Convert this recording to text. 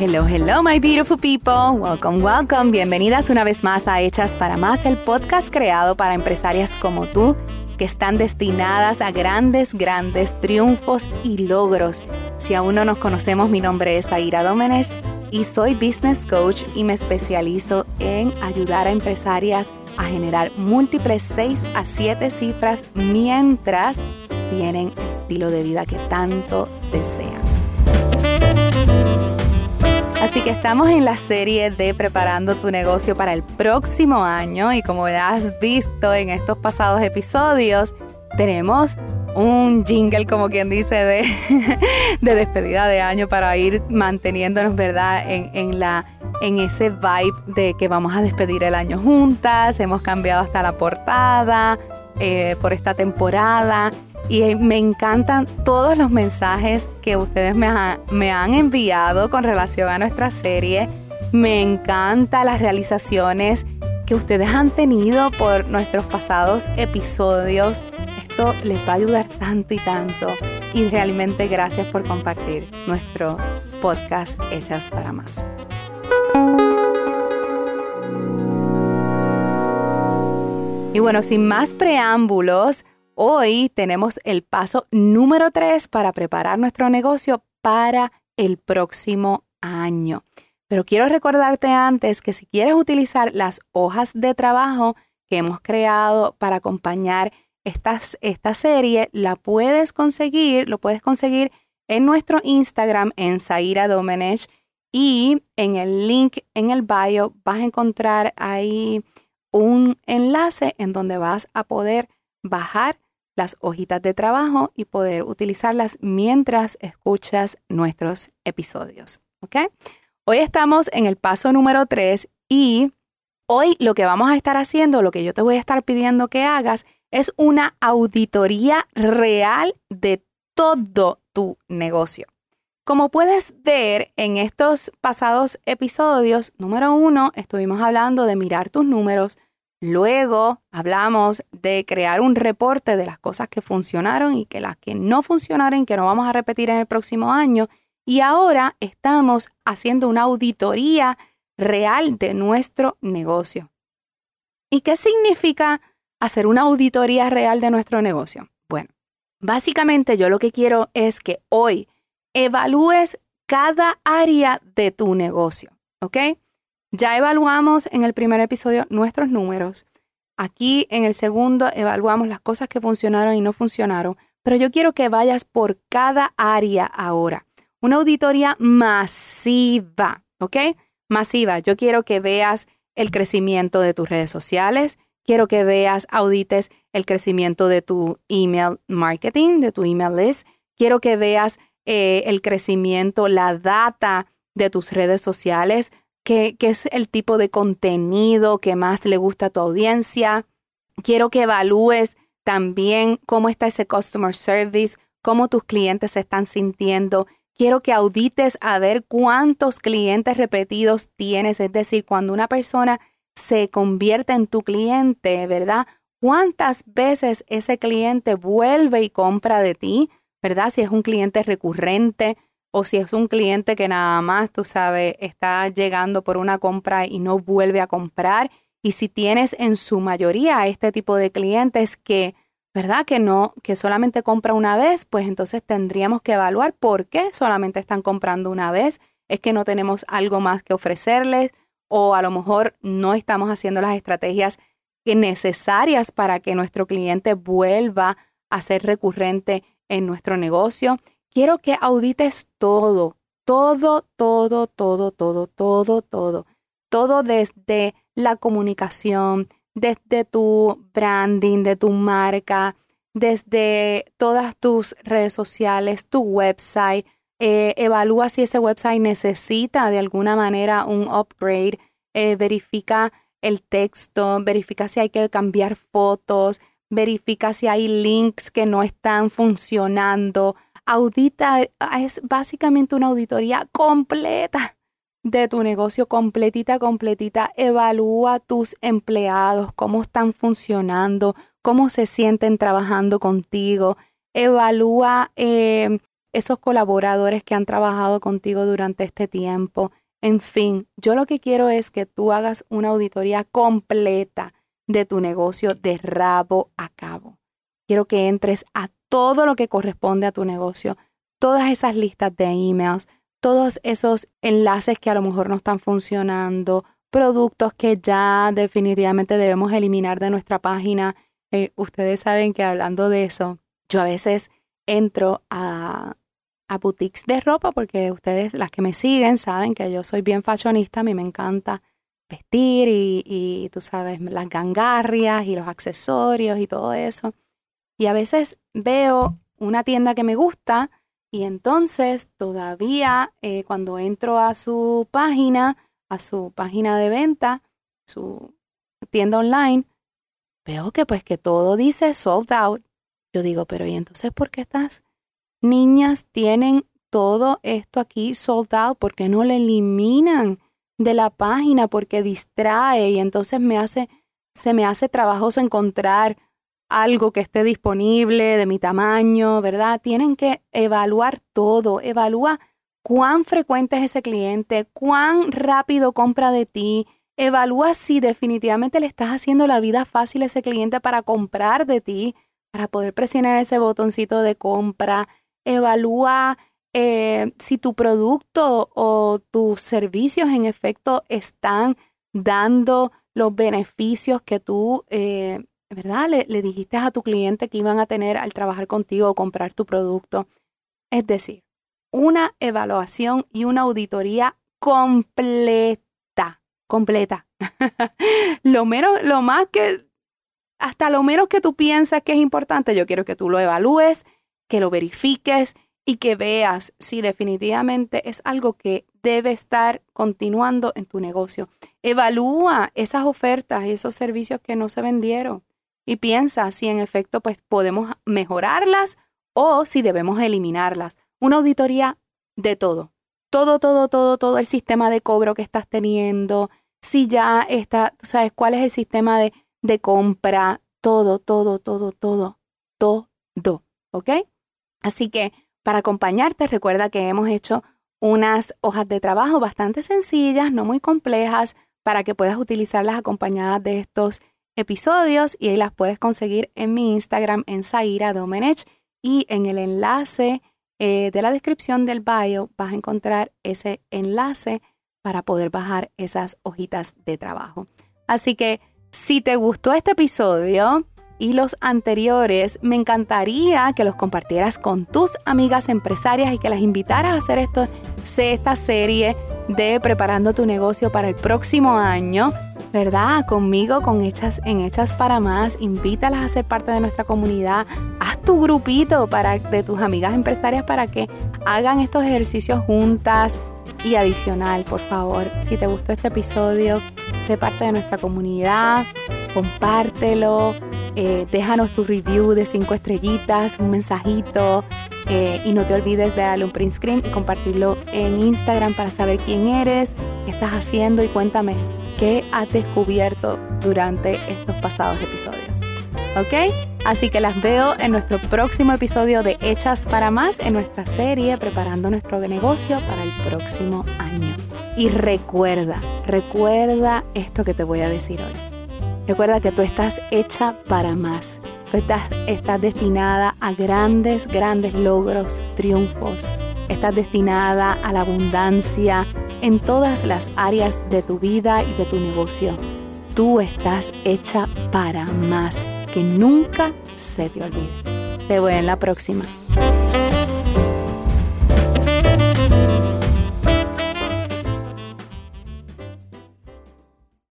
Hello, hello, my beautiful people. Welcome, welcome. Bienvenidas una vez más a Hechas para Más, el podcast creado para empresarias como tú que están destinadas a grandes, grandes triunfos y logros. Si aún no nos conocemos, mi nombre es Aira Domenech y soy business coach y me especializo en ayudar a empresarias a generar múltiples 6 a 7 cifras mientras tienen el estilo de vida que tanto desean. Así que estamos en la serie de preparando tu negocio para el próximo año y como ya has visto en estos pasados episodios, tenemos un jingle, como quien dice, de, de despedida de año para ir manteniéndonos, ¿verdad? En, en, la, en ese vibe de que vamos a despedir el año juntas. Hemos cambiado hasta la portada eh, por esta temporada y me encantan todos los mensajes que ustedes me, han enviado con relación a nuestra serie. Me encantan las realizaciones que ustedes han tenido por nuestros pasados episodios. Esto les va a ayudar tanto y tanto. Y realmente gracias por compartir nuestro podcast Hechas para Más. Y bueno, sin más preámbulos, Hoy tenemos el paso número 3 para preparar nuestro negocio para el próximo año. Pero quiero recordarte antes que si quieres utilizar las hojas de trabajo que hemos creado para acompañar esta serie, la puedes conseguir, lo puedes conseguir en nuestro Instagram en Zaira Domenech y en el link en el bio vas a encontrar ahí un enlace en donde vas a poder bajar las hojitas de trabajo y poder utilizarlas mientras escuchas nuestros episodios. ¿Ok? Hoy estamos en el paso número 3 y hoy lo que vamos a estar haciendo, lo que yo te voy a estar pidiendo que hagas, es una auditoría real de todo tu negocio. Como puedes ver en estos pasados episodios, número uno, estuvimos hablando de mirar tus números, Luego hablamos de crear un reporte de las cosas que funcionaron y que las que no funcionaron que no vamos a repetir en el próximo año. Y ahora estamos haciendo una auditoría real de nuestro negocio. ¿Y qué significa hacer una auditoría real de nuestro negocio? Bueno, básicamente yo lo que quiero es que hoy evalúes cada área de tu negocio, ¿ok? Ya evaluamos en el primer episodio nuestros números. Aquí en el segundo evaluamos las cosas que funcionaron y no funcionaron, pero yo quiero que vayas por cada área ahora. Una auditoría masiva, ¿ok? Masiva. Yo quiero que veas el crecimiento de tus redes sociales, quiero que veas, audites el crecimiento de tu email marketing, de tu email list, quiero que veas eh, el crecimiento, la data de tus redes sociales, qué, es el tipo de contenido que más le gusta a tu audiencia. Quiero que evalúes también cómo está ese customer service, cómo tus clientes se están sintiendo. Quiero que audites a ver cuántos clientes repetidos tienes, es decir, cuando una persona se convierte en tu cliente, ¿verdad? ¿Cuántas veces ese cliente vuelve y compra de ti, ¿verdad? Si es un cliente recurrente, o si es un cliente que nada más, tú sabes, está llegando por una compra y no vuelve a comprar. Y si tienes en su mayoría este tipo de clientes que, ¿verdad? Que no, que solamente compra una vez, pues entonces tendríamos que evaluar por qué solamente están comprando una vez. Es que no tenemos algo más que ofrecerles o a lo mejor no estamos haciendo las estrategias necesarias para que nuestro cliente vuelva a ser recurrente en nuestro negocio quiero que audites todo, todo, todo, todo, todo, todo, todo, todo desde la comunicación, desde tu branding, de tu marca, desde todas tus redes sociales, tu website. Eh, evalúa si ese website necesita de alguna manera un upgrade. Eh, verifica el texto, verifica si hay que cambiar fotos, verifica si hay links que no están funcionando, audita, es básicamente una auditoría completa de tu negocio, completita, completita. Evalúa tus empleados, cómo están funcionando, cómo se sienten trabajando contigo. Evalúa eh, esos colaboradores que han trabajado contigo durante este tiempo. En fin, yo lo que quiero es que tú hagas una auditoría completa de tu negocio de rabo a cabo. Quiero que entres a todo lo que corresponde a tu negocio, todas esas listas de emails, todos esos enlaces que a lo mejor no están funcionando, productos que ya definitivamente debemos eliminar de nuestra página. Eh, ustedes saben que hablando de eso, yo a veces entro a, a boutiques de ropa porque ustedes, las que me siguen, saben que yo soy bien fashionista, a mí me encanta vestir y, y tú sabes, las gangarrias y los accesorios y todo eso. Y a veces veo una tienda que me gusta y entonces todavía eh, cuando entro a su página, a su página de venta, su tienda online, veo que pues que todo dice sold out. Yo digo, pero ¿y entonces por qué estas niñas tienen todo esto aquí sold out? ¿Por qué no le eliminan de la página? Porque distrae y entonces me hace, se me hace trabajoso encontrar algo que esté disponible de mi tamaño, ¿verdad? Tienen que evaluar todo, evalúa cuán frecuente es ese cliente, cuán rápido compra de ti, evalúa si definitivamente le estás haciendo la vida fácil a ese cliente para comprar de ti, para poder presionar ese botoncito de compra, evalúa eh, si tu producto o tus servicios en efecto están dando los beneficios que tú eh, ¿verdad? Le, dijiste a tu cliente que iban a tener al trabajar contigo o comprar tu producto. Es decir, una evaluación y una auditoría completa, completa. lo menos, lo más que, hasta lo menos que tú piensas que es importante, yo quiero que tú lo evalúes, que lo verifiques y que veas si definitivamente es algo que debe estar continuando en tu negocio. Evalúa esas ofertas, esos servicios que no se vendieron y piensa si en efecto pues podemos mejorarlas o si debemos eliminarlas. Una auditoría de todo. Todo, todo, todo, todo el sistema de cobro que estás teniendo, si ya está, sabes cuál es el sistema de, de compra, todo, todo, todo, todo, todo, ¿ok? Así que para acompañarte, recuerda que hemos hecho unas hojas de trabajo bastante sencillas, no muy complejas, para que puedas utilizarlas acompañadas de estos episodios y ahí las puedes conseguir en mi Instagram en Zaira Domenech y en el enlace eh, de la descripción del bio vas a encontrar ese enlace para poder bajar esas hojitas de trabajo. Así que si te gustó este episodio y los anteriores, me encantaría que los compartieras con tus amigas empresarias y que las invitaras a hacer esto, esta serie de preparando tu negocio para el próximo año ¿verdad? Conmigo, con Hechas en Hechas para Más, invítalas a ser parte de nuestra comunidad, haz tu grupito para, de tus amigas empresarias para que hagan estos ejercicios juntas y adicional, por favor, si te gustó este episodio, sé parte de nuestra comunidad, compártelo, eh, déjanos tu review de cinco estrellitas, un mensajito eh, y no te olvides de darle un print screen y compartirlo en Instagram para saber quién eres, qué estás haciendo y cuéntame has descubierto durante estos pasados episodios. ¿Ok? Así que las veo en nuestro próximo episodio de Hechas para Más en nuestra serie Preparando nuestro negocio para el próximo año. Y recuerda, recuerda esto que te voy a decir hoy. Recuerda que tú estás hecha para más. Tú estás, estás destinada a grandes, grandes logros, triunfos. Estás destinada a la abundancia, en todas las áreas de tu vida y de tu negocio. Tú estás hecha para más, que nunca se te olvide. Te veo en la próxima.